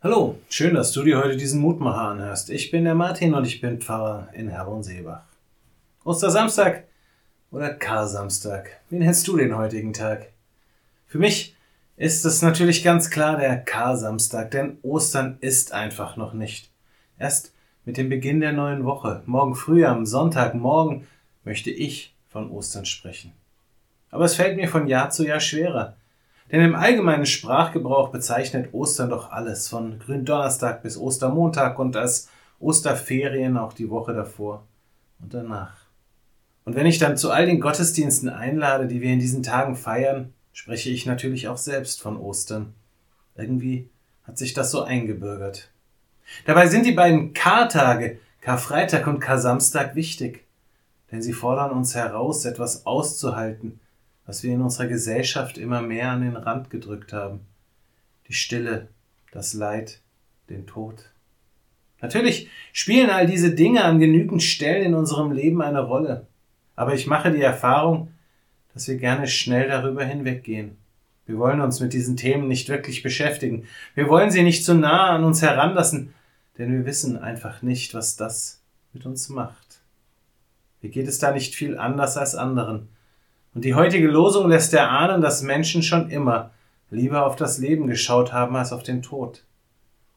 Hallo, schön, dass du dir heute diesen Mutmacher anhörst. Ich bin der Martin und ich bin Pfarrer in Herborn-Seebach. Ostersamstag oder Karsamstag? Wie nennst du den heutigen Tag? Für mich ist es natürlich ganz klar der Karsamstag, denn Ostern ist einfach noch nicht. Erst mit dem Beginn der neuen Woche, morgen früh am Sonntagmorgen, möchte ich von Ostern sprechen. Aber es fällt mir von Jahr zu Jahr schwerer. Denn im allgemeinen Sprachgebrauch bezeichnet Ostern doch alles, von Gründonnerstag bis Ostermontag und als Osterferien auch die Woche davor und danach. Und wenn ich dann zu all den Gottesdiensten einlade, die wir in diesen Tagen feiern, spreche ich natürlich auch selbst von Ostern. Irgendwie hat sich das so eingebürgert. Dabei sind die beiden Kartage, Karfreitag und Karsamstag, wichtig, denn sie fordern uns heraus, etwas auszuhalten, was wir in unserer Gesellschaft immer mehr an den Rand gedrückt haben. Die Stille, das Leid, den Tod. Natürlich spielen all diese Dinge an genügend Stellen in unserem Leben eine Rolle. Aber ich mache die Erfahrung, dass wir gerne schnell darüber hinweggehen. Wir wollen uns mit diesen Themen nicht wirklich beschäftigen. Wir wollen sie nicht zu nah an uns heranlassen, denn wir wissen einfach nicht, was das mit uns macht. Wie geht es da nicht viel anders als anderen? Und die heutige Losung lässt erahnen, dass Menschen schon immer lieber auf das Leben geschaut haben als auf den Tod.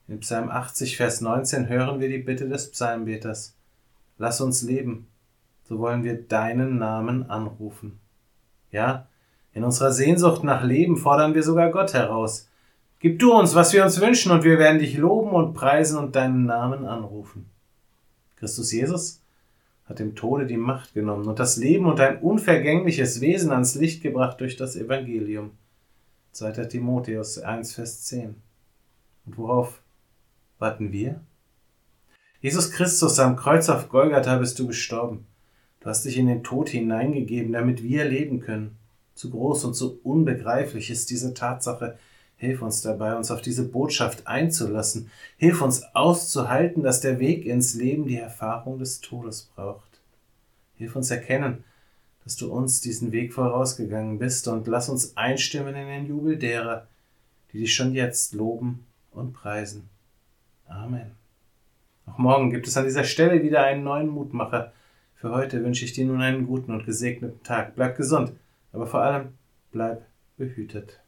In Psalm 80, Vers 19 hören wir die Bitte des Psalmbeters. Lass uns leben, so wollen wir deinen Namen anrufen. Ja, in unserer Sehnsucht nach Leben fordern wir sogar Gott heraus. Gib du uns, was wir uns wünschen, und wir werden dich loben und preisen und deinen Namen anrufen. Christus Jesus hat dem Tode die Macht genommen und das Leben und ein unvergängliches Wesen ans Licht gebracht durch das Evangelium. 2. Timotheus 1, Vers 10. Und worauf warten wir? Jesus Christus, am Kreuz auf Golgatha bist du gestorben. Du hast dich in den Tod hineingegeben, damit wir leben können. Zu groß und zu unbegreiflich ist diese Tatsache, Hilf uns dabei, uns auf diese Botschaft einzulassen. Hilf uns auszuhalten, dass der Weg ins Leben die Erfahrung des Todes braucht. Hilf uns erkennen, dass du uns diesen Weg vorausgegangen bist und lass uns einstimmen in den Jubel derer, die dich schon jetzt loben und preisen. Amen. Auch morgen gibt es an dieser Stelle wieder einen neuen Mutmacher. Für heute wünsche ich dir nun einen guten und gesegneten Tag. Bleib gesund, aber vor allem bleib behütet.